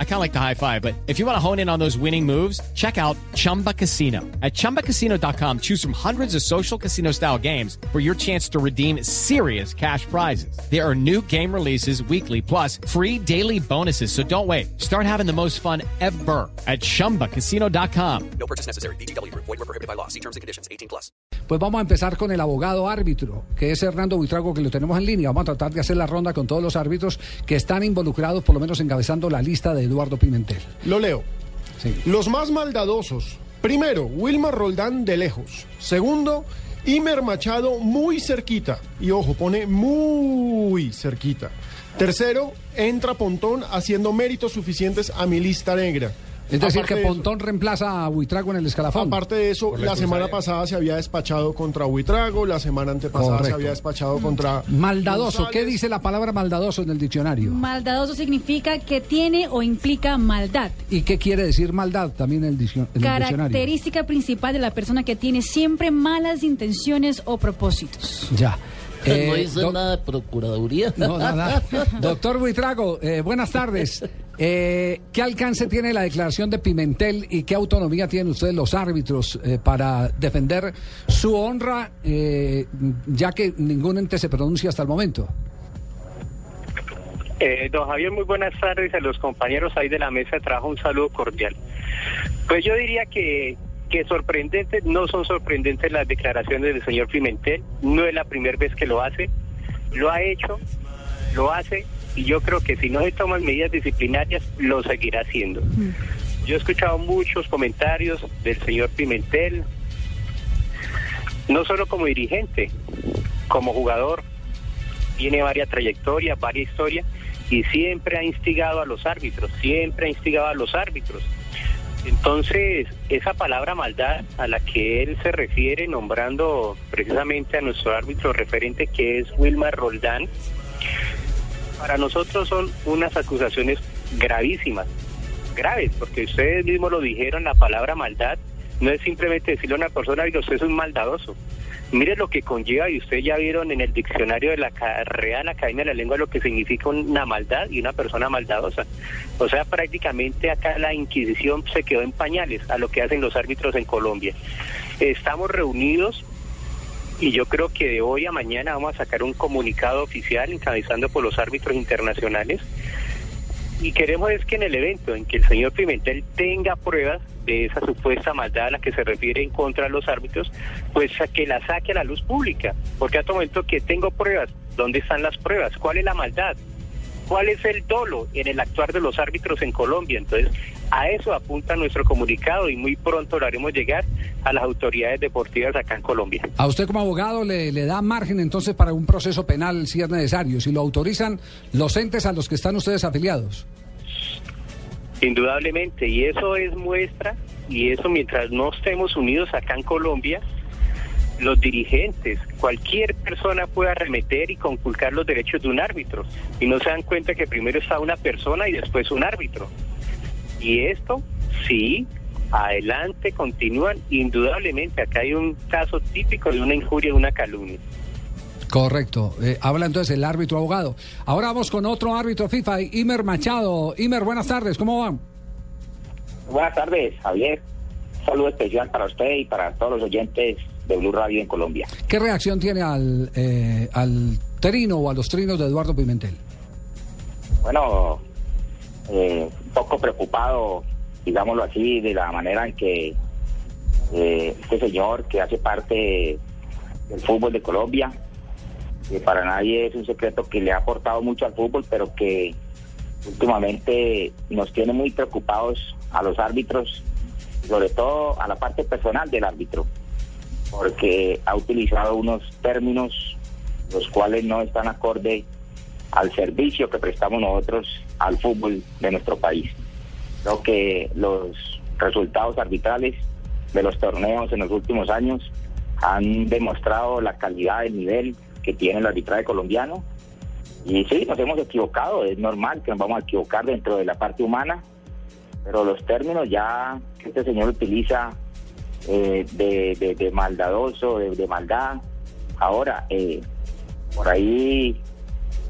I kind of like the high five, but if you want to hone in on those winning moves, check out Chumba Casino. At ChumbaCasino.com, choose from hundreds of social casino style games for your chance to redeem serious cash prizes. There are new game releases weekly, plus free daily bonuses. So don't wait. Start having the most fun ever at ChumbaCasino.com. No purchase necessary. BGW. Void were prohibited by law. See terms and conditions. 18 plus. Pues vamos a empezar con el abogado árbitro, que es Hernando Buitrago, que lo tenemos en línea. Vamos a tratar de hacer la ronda con todos los árbitros que están involucrados, por lo menos encabezando la lista de Eduardo Pimentel. Lo leo. Sí. Los más maldadosos. Primero, Wilmar Roldán de lejos. Segundo, Imer Machado muy cerquita. Y ojo, pone muy cerquita. Tercero, entra Pontón haciendo méritos suficientes a mi lista negra. Es decir, Aparte que de eso- Pontón reemplaza a Buitrago en el escalafón. Aparte de eso, la semana pasada se había despachado contra Huitrago, la semana antepasada se había despachado contra. Maldadoso, ¿qué dice la palabra maldadoso en el diccionario? Maldadoso significa que tiene o implica maldad. ¿Y qué quiere decir maldad también en el, dicio- en el diccionario? Característica principal de la persona que tiene siempre malas intenciones o propósitos. Ya. no Eh, doc- nada de procuraduría. No, nada. Doctor Buitrago, eh, buenas tardes. Eh, ¿Qué alcance tiene la declaración de Pimentel y qué autonomía tienen ustedes los árbitros eh, para defender su honra, eh, ya que ningún ente se pronuncia hasta el momento? Eh, don Javier, muy buenas tardes a los compañeros ahí de la mesa de trabajo, un saludo cordial. Pues yo diría que, que sorprendentes, no son sorprendentes las declaraciones del señor Pimentel, no es la primera vez que lo hace, lo ha hecho, lo hace y yo creo que si no se toman medidas disciplinarias, lo seguirá haciendo. Yo he escuchado muchos comentarios del señor Pimentel, no solo como dirigente, como jugador, tiene varias trayectorias, varias historias y siempre ha instigado a los árbitros, siempre ha instigado a los árbitros. Entonces, esa palabra maldad a la que él se refiere nombrando precisamente a nuestro árbitro referente que es Wilmar Roldán, para nosotros son unas acusaciones gravísimas, graves, porque ustedes mismos lo dijeron, la palabra maldad no es simplemente decirle a una persona, "Oiga, usted es un maldadoso. Mire lo que conlleva, y ustedes ya vieron en el diccionario de la Real Academia de la Lengua lo que significa una maldad y una persona maldadosa. O sea, prácticamente acá la Inquisición se quedó en pañales a lo que hacen los árbitros en Colombia. Estamos reunidos y yo creo que de hoy a mañana vamos a sacar un comunicado oficial encabezando por los árbitros internacionales y queremos es que en el evento en que el señor Pimentel tenga pruebas de esa supuesta maldad a la que se refiere en contra de los árbitros, pues que la saque a la luz pública. Porque a todo momento que tengo pruebas, ¿dónde están las pruebas? ¿Cuál es la maldad? ¿Cuál es el dolo en el actuar de los árbitros en Colombia? Entonces, a eso apunta nuestro comunicado y muy pronto lo haremos llegar a las autoridades deportivas acá en Colombia. A usted como abogado le, le da margen entonces para un proceso penal si es necesario, si lo autorizan los entes a los que están ustedes afiliados. Indudablemente, y eso es muestra, y eso mientras no estemos unidos acá en Colombia, los dirigentes, cualquier persona puede arremeter y conculcar los derechos de un árbitro, y no se dan cuenta que primero está una persona y después un árbitro. Y esto, sí, adelante, continúan, indudablemente, acá hay un caso típico de una injuria, de una calumnia. Correcto. Eh, habla entonces el árbitro abogado. Ahora vamos con otro árbitro FIFA, Imer Machado. Imer, buenas tardes, ¿cómo van? Buenas tardes, Javier. Un saludo especial para usted y para todos los oyentes de Blue Radio en Colombia. ¿Qué reacción tiene al, eh, al trino o a los trinos de Eduardo Pimentel? Bueno, eh, poco preocupado, digámoslo así, de la manera en que eh, este señor que hace parte del fútbol de Colombia, que para nadie es un secreto que le ha aportado mucho al fútbol, pero que últimamente nos tiene muy preocupados a los árbitros, sobre todo a la parte personal del árbitro, porque ha utilizado unos términos los cuales no están acorde al servicio que prestamos nosotros al fútbol de nuestro país. Creo que los resultados arbitrales de los torneos en los últimos años han demostrado la calidad del nivel que tiene el arbitraje colombiano. Y sí, nos hemos equivocado, es normal que nos vamos a equivocar dentro de la parte humana, pero los términos ya que este señor utiliza eh, de, de- de maldadoso, de, de maldad. Ahora, eh, por ahí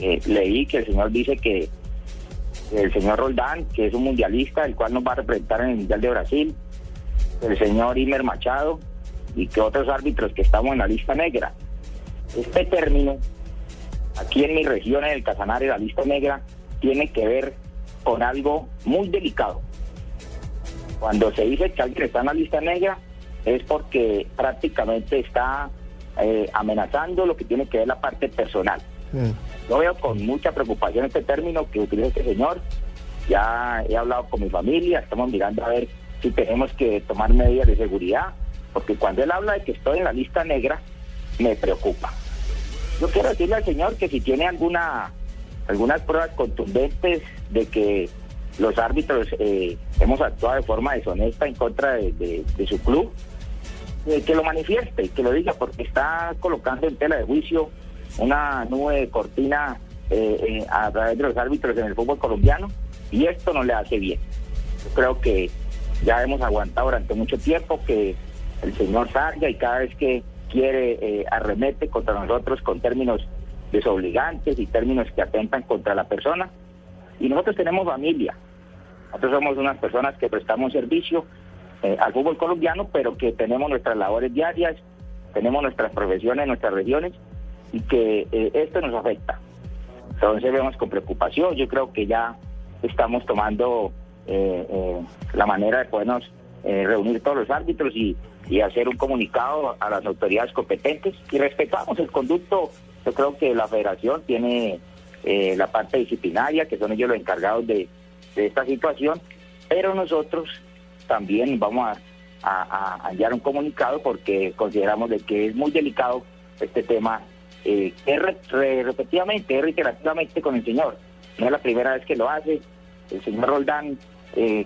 eh, leí que el señor dice que el señor Roldán, que es un mundialista, el cual nos va a representar en el Mundial de Brasil, el señor Imer Machado y que otros árbitros que estamos en la lista negra. Este término, aquí en mi región, en el Casanare, la lista negra, tiene que ver con algo muy delicado. Cuando se dice que alguien está en la lista negra, es porque prácticamente está eh, amenazando lo que tiene que ver la parte personal. Eh, Yo veo con mucha preocupación este término que utiliza este señor. Ya he hablado con mi familia, estamos mirando a ver si tenemos que tomar medidas de seguridad, porque cuando él habla de que estoy en la lista negra, me preocupa. Yo quiero decirle al señor que si tiene alguna algunas pruebas contundentes de que los árbitros eh, hemos actuado de forma deshonesta en contra de, su club, eh, que lo manifieste que lo diga, porque está colocando en tela de juicio una nube de cortina eh, eh, a través de los árbitros en el fútbol colombiano y esto no le hace bien. Yo creo que ya hemos aguantado durante mucho tiempo que el señor salga y cada vez que quiere eh, arremete contra nosotros con términos desobligantes y términos que atentan contra la persona. Y nosotros tenemos familia. Nosotros somos unas personas que prestamos servicio al fútbol colombiano, pero que tenemos nuestras labores diarias, tenemos nuestras profesiones, nuestras regiones, y que eh, esto nos afecta. Entonces vemos con preocupación, yo creo que ya estamos tomando eh, eh, la manera de podernos reunir todos los árbitros y, y hacer un comunicado a las autoridades competentes y respetamos el conducto, yo creo que la federación tiene la parte disciplinaria, que son ellos los encargados de, de esta situación, pero nosotros también vamos a, a, a enviar un comunicado porque consideramos de que es muy delicado este tema eh, re- repetidamente, reiterativamente con el señor. No es la primera vez que lo hace. El señor Roldán, eh,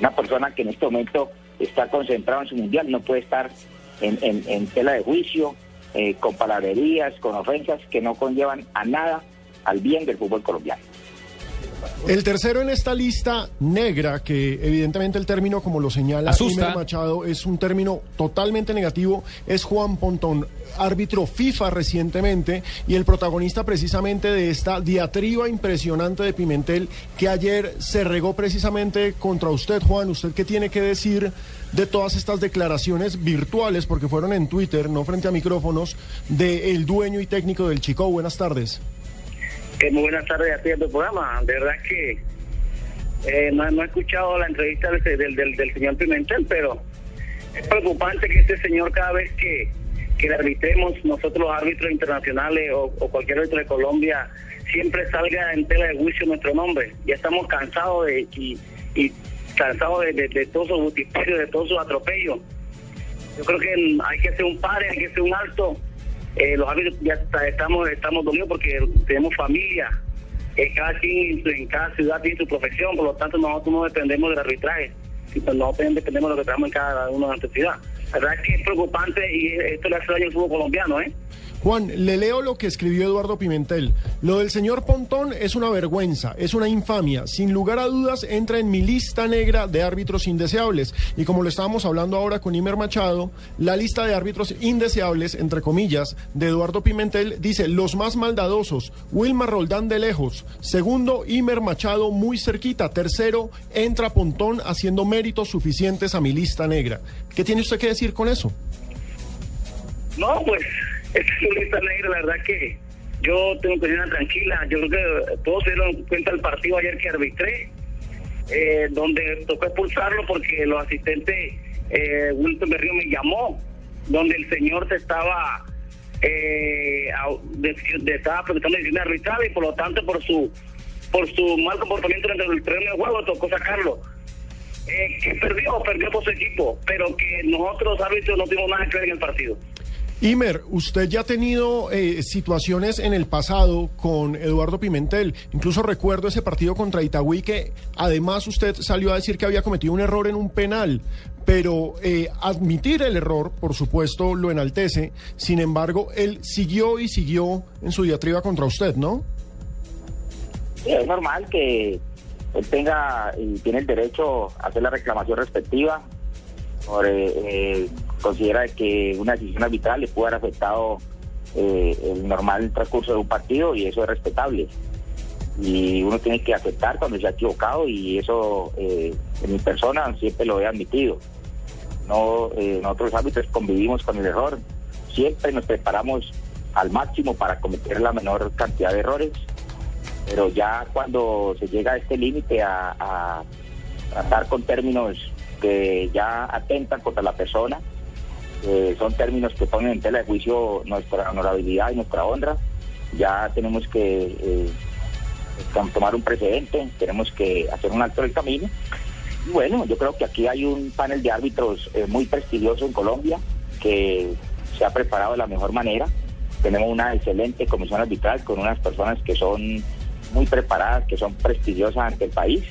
una persona que en este momento está concentrado en su mundial, no puede estar en, en- en tela de juicio, eh, con palabrerías, con ofensas que no conllevan a nada al bien del fútbol colombiano. El tercero en esta lista negra, que evidentemente el término, como lo señala Asusta. Machado, es un término totalmente negativo, es Juan Pontón, árbitro FIFA recientemente y el protagonista precisamente de esta diatriba impresionante de Pimentel que ayer se regó precisamente contra usted, Juan. ¿Usted qué tiene que decir de todas estas declaraciones virtuales, porque fueron en Twitter, no frente a micrófonos, del dueño y técnico del Chico? Buenas tardes. Muy buenas tardes a ti en tu programa. De verdad que eh, no, he escuchado la entrevista del, del, señor Pimentel, pero es preocupante que este señor cada vez que, que le arbitremos, nosotros los árbitros internacionales o, cualquier árbitro de Colombia, siempre salga en tela de juicio nuestro nombre. Ya estamos cansados de, y, y cansados de, de, todos sus vitiperios, de todos sus atropellos. Yo creo que hay que hacer un pare, hay que hacer un alto. Eh, los árbitros ya estamos estamos dolidos porque tenemos familia. Cada quien en, cada ciudad tiene su profesión, por lo tanto nosotros no dependemos del arbitraje, sino nosotros dependemos de lo que tenemos en cada una de nuestra ciudad. La verdad que es preocupante y esto le hace daño al fútbol colombiano, ¿eh? Juan, le leo lo que escribió Eduardo Pimentel. Lo del señor Pontón es una vergüenza, es una infamia. Sin lugar a dudas, entra en mi lista negra de árbitros indeseables. Y como lo estábamos hablando ahora con Imer Machado, la lista de árbitros indeseables, entre comillas, de Eduardo Pimentel dice los más maldadosos. Wilmar Roldán de lejos. Segundo, Imer Machado muy cerquita. Tercero, entra Pontón haciendo méritos suficientes a mi lista negra. ¿Qué tiene usted que decir con eso? No, pues esta es una lista negra, la verdad que yo tengo que ser tranquila. Yo creo que todos se dieron cuenta del partido ayer que arbitré, eh, donde tocó expulsarlo porque los asistentes, eh, Wilton Berrío me llamó, donde el señor se estaba eh, de, de- estaba protestando decisiones arbitrales y por lo tanto por su por su mal comportamiento dentro del terreno de juego tocó sacarlo. Eh, que perdió, perdió por su equipo, pero que nosotros árbitros no tuvimos nada que ver en el partido. Imer, usted ya ha tenido eh, situaciones en el pasado con Eduardo Pimentel. Incluso recuerdo ese partido contra Itagüí que además usted salió a decir que había cometido un error en un penal. Pero eh, admitir el error, por supuesto, lo enaltece. Sin embargo, él siguió y siguió en su diatriba contra usted, ¿no? Sí, es normal que él tenga y tiene el derecho a hacer la reclamación respectiva. eh, eh, considera que una decisión arbitral le pudo haber afectado eh, el normal transcurso de un partido y eso es respetable. Y uno tiene que aceptar cuando se ha equivocado y eso eh, en mi persona siempre lo he admitido. No, eh, nosotros árbitros convivimos con el error, siempre nos preparamos al máximo para cometer la menor cantidad de errores, pero ya cuando se llega a este límite a, tratar con términos que ya atentan contra la persona, eh, son términos que ponen en tela de juicio nuestra honorabilidad y nuestra honra, ya tenemos que eh, tom- tomar un precedente, tenemos que hacer un alto del camino. Y bueno, yo creo que aquí hay un panel de árbitros eh, muy prestigioso en Colombia que se ha preparado de la mejor manera. Tenemos una excelente comisión arbitral con unas personas que son muy preparadas, que son prestigiosas ante el país,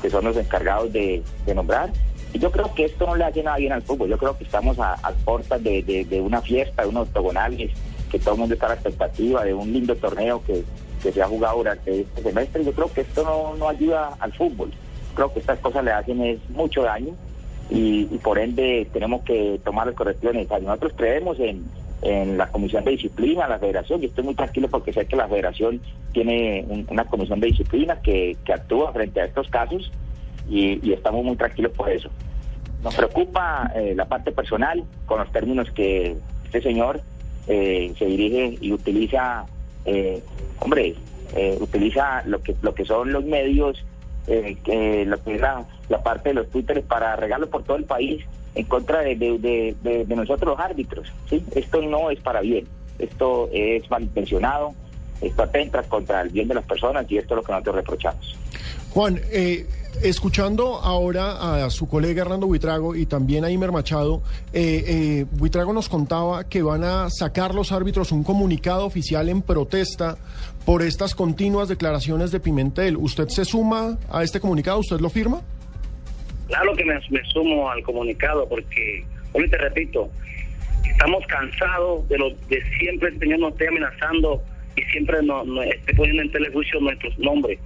que son los encargados de, nombrar. Y yo creo que esto no le hace nada bien al fútbol. Yo creo que estamos a, a puertas de, una fiesta, de unos octogonales, que todo el mundo está a la expectativa de un lindo torneo que, se ha jugado durante este semestre. Yo creo que esto no, ayuda al fútbol. Creo que estas cosas le hacen mucho daño y, y por ende tenemos que tomar las correcciones. Nosotros creemos en, en la comisión de disciplina, la federación, y estoy muy tranquilo porque sé que la federación tiene un- una comisión de disciplina que, que actúa frente a estos casos y, estamos muy tranquilos por eso. Nos preocupa eh, la parte personal con los términos que este señor eh, se dirige y utiliza, eh, hombre, eh, utiliza lo que lo que son los medios, eh, lo que es la, la parte de los twitters para regalos por todo el país en contra de, nosotros los árbitros. ¿sí? Esto no es para bien, esto es malintencionado, esto atenta contra el bien de las personas y esto es lo que nosotros reprochamos. Juan, eh, escuchando ahora a su colega Hernando Buitrago y también a Imer Machado, eh, eh, Buitrago nos contaba que van a sacar los árbitros un comunicado oficial en protesta por estas continuas declaraciones de Pimentel. ¿Usted se suma a este comunicado? ¿Usted lo firma? Claro que me, sumo al comunicado porque, hoy te repito, estamos cansados de lo de siempre el Señor nos esté amenazando y siempre nos, esté poniendo en telejuicio nuestros nombres.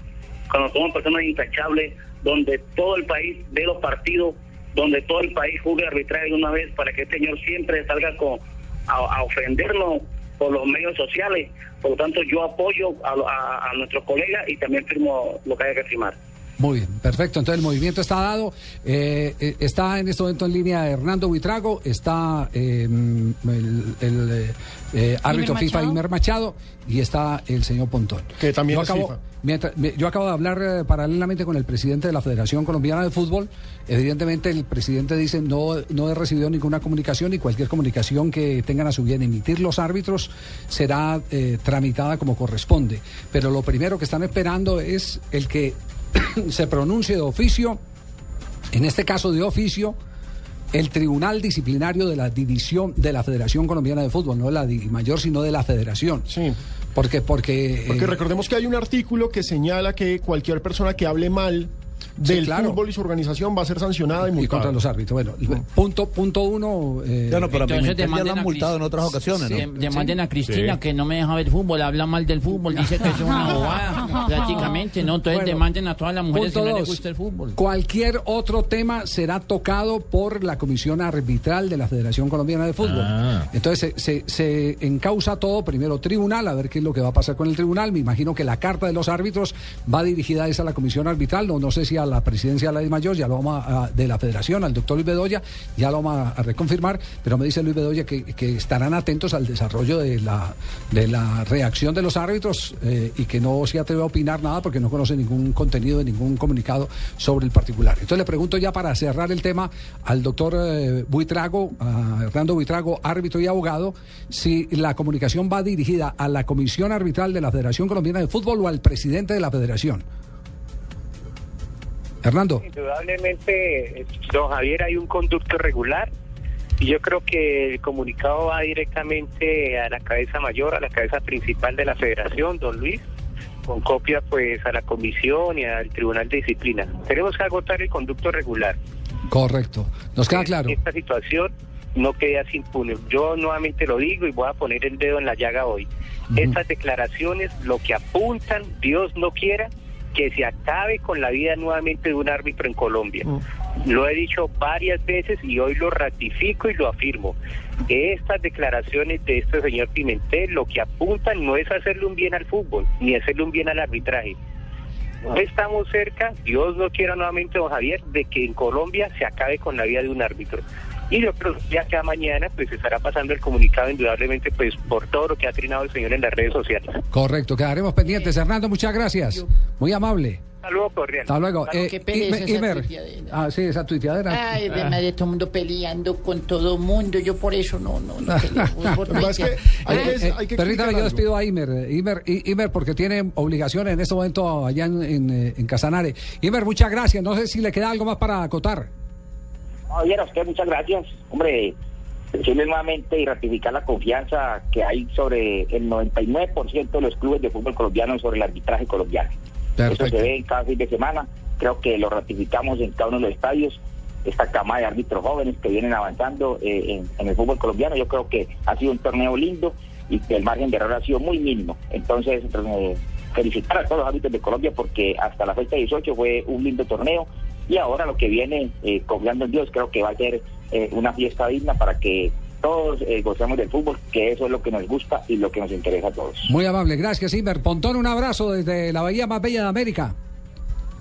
Cuando somos personas intachables, donde todo el país ve los partidos, donde todo el país juegue arbitraje de una vez para que el Señor siempre salga con, a, a ofendernos por los medios sociales. Por lo tanto, yo apoyo a, a, a nuestros colegas y también firmo lo que haya que firmar. Muy bien, perfecto. Entonces el movimiento está dado. Eh, eh, está en este momento en línea Hernando Buitrago, está eh, el, el, eh, árbitro Imer FIFA. Imer Machado y está el señor Pontón. Que también yo es acabo, FIFA. mientras- yo acabo de hablar eh, paralelamente con el presidente de la Federación Colombiana de Fútbol. Evidentemente el presidente dice no, no he recibido ninguna comunicación y cualquier comunicación que tengan a su bien emitir los árbitros será eh, tramitada como corresponde. Pero lo primero que están esperando es el que se pronuncie de oficio, en este caso de oficio, el Tribunal Disciplinario de la División de la Federación Colombiana de Fútbol, no de la mayor, sino de la Federación. Sí. Porque, porque, Porque eh, recordemos que hay un artículo que señala que cualquier persona que hable mal Sí, del claro. fútbol y su organización va a ser sancionada y y multada. contra los árbitros. Bueno, punto, punto uno. eh, Ya no, pero a Entonces ya lo han multado en otras ocasiones, Sí, ¿no? demanden a Cristina Sí. que no me deja ver fútbol, habla mal del fútbol, dice que es una bobada, prácticamente, ¿no? Entonces Bueno, demanden a todas las mujeres que no les gusta el fútbol. Cualquier otro tema será tocado por la Comisión Arbitral de la Federación Colombiana de Fútbol. Ah. Entonces se, se, se encausa todo, primero tribunal, a ver qué es lo que va a pasar con el tribunal. Me imagino que la carta de los árbitros va dirigida a esa a la Comisión Arbitral, no, no sé si a la presidencia de la mayor, ya lo vamos a- de la Federación, al doctor Luis Bedoya, ya lo vamos a, reconfirmar, pero me dice Luis Bedoya que, estarán atentos al desarrollo de la, de la reacción de los árbitros eh, y que no se atreve a opinar nada porque no conoce ningún contenido de ningún comunicado sobre el particular. Entonces le pregunto ya para cerrar el tema al doctor eh, Buitrago, Hernando Buitrago, árbitro y abogado, si la comunicación va dirigida a la Comisión Arbitral de la Federación Colombiana de Fútbol o al presidente de la Federación. Hernando. Indudablemente, eh, don Javier, hay un conducto regular y yo creo que el comunicado va directamente a la cabeza mayor, a la cabeza principal de la federación, don Luis, con copia pues a la comisión y al tribunal de disciplina. Tenemos que agotar el conducto regular. Correcto. Nos queda claro. Esta situación no queda sin impune. Yo nuevamente lo digo y voy a poner el dedo en la llaga hoy. Estas declaraciones lo que apuntan, Dios no quiera, que se acabe con la vida nuevamente de un árbitro en Colombia. Lo he dicho varias veces y hoy lo ratifico y lo afirmo. Estas declaraciones de este señor Pimentel lo que apuntan no es hacerle un bien al fútbol, ni hacerle un bien al arbitraje. No estamos cerca, Dios no quiera nuevamente, don Javier, de que en Colombia se acabe con la vida de un árbitro. Y yo creo que cada mañana pues estará pasando el comunicado indudablemente pues por todo lo que ha trinado el señor en las redes sociales. Correcto, quedaremos pendientes. Hernando, muchas gracias. Muy amable. Saludos cordial. Hasta luego. Claro, qué pereza Imer- esa Imer. tuiteadera. Ah, sí, esa tuiteadera. Ay, de madre, todo el mundo peleando con todo mundo. Yo por eso no, no, no peleo. Es que hay Eh, que- eh, hay que permítame, yo algo. despido a Imer. eh, Imer, I- Imer, porque tiene obligaciones en este momento allá en, en, eh, en Casanare. Imer, muchas gracias. No sé si le queda algo más para acotar. Bien, a usted muchas gracias. Hombre, decirle nuevamente y ratificar la confianza que hay sobre el 99% de los clubes de fútbol colombiano sobre el arbitraje colombiano. Perfecto. Eso se ve en cada fin de semana. Creo que lo ratificamos en cada uno de los estadios. Esta cama de árbitros jóvenes que vienen avanzando eh, en, en el fútbol colombiano, yo creo que ha sido un torneo lindo y que el margen de error ha sido muy mínimo. Entonces, eh, felicitar a todos los árbitros de Colombia porque hasta la fecha 18 fue un lindo torneo y ahora lo que viene, eh, confiando en Dios, creo que va a ser eh, una fiesta digna para que todos eh, gocemos del fútbol, que eso es lo que nos gusta y lo que nos interesa a todos. Muy amable. Gracias, Imer. Pontón, un abrazo desde la bahía más bella de América.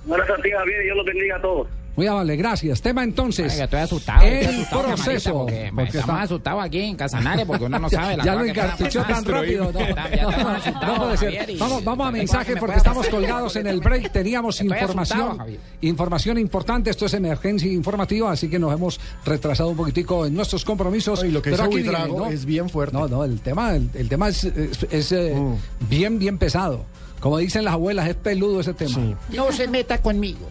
Buenas tardes, Javier, y Dios los bendiga a todos. Muy amable, gracias. Tema entonces. Ay, estoy asustado. El estoy asustado, proceso. porque, Porque estamos está- asustados aquí en Casanare porque uno no sabe la ya lo encartuchó tan rápido. No, no, puede ser. Vamos, vamos a ¿Qué mensajes cosa me porque estamos colgados en el break. Teníamos Estoy información, información importante. Esto es emergencia informativa, así que nos hemos retrasado un poquitico en nuestros compromisos. Y lo que pero aquí viene, ¿no? es bien fuerte. No, no, el tema, el, el tema es, es- es, eh, bien, bien pesado. Como dicen las abuelas, es peludo ese tema. Sí. No se meta conmigo.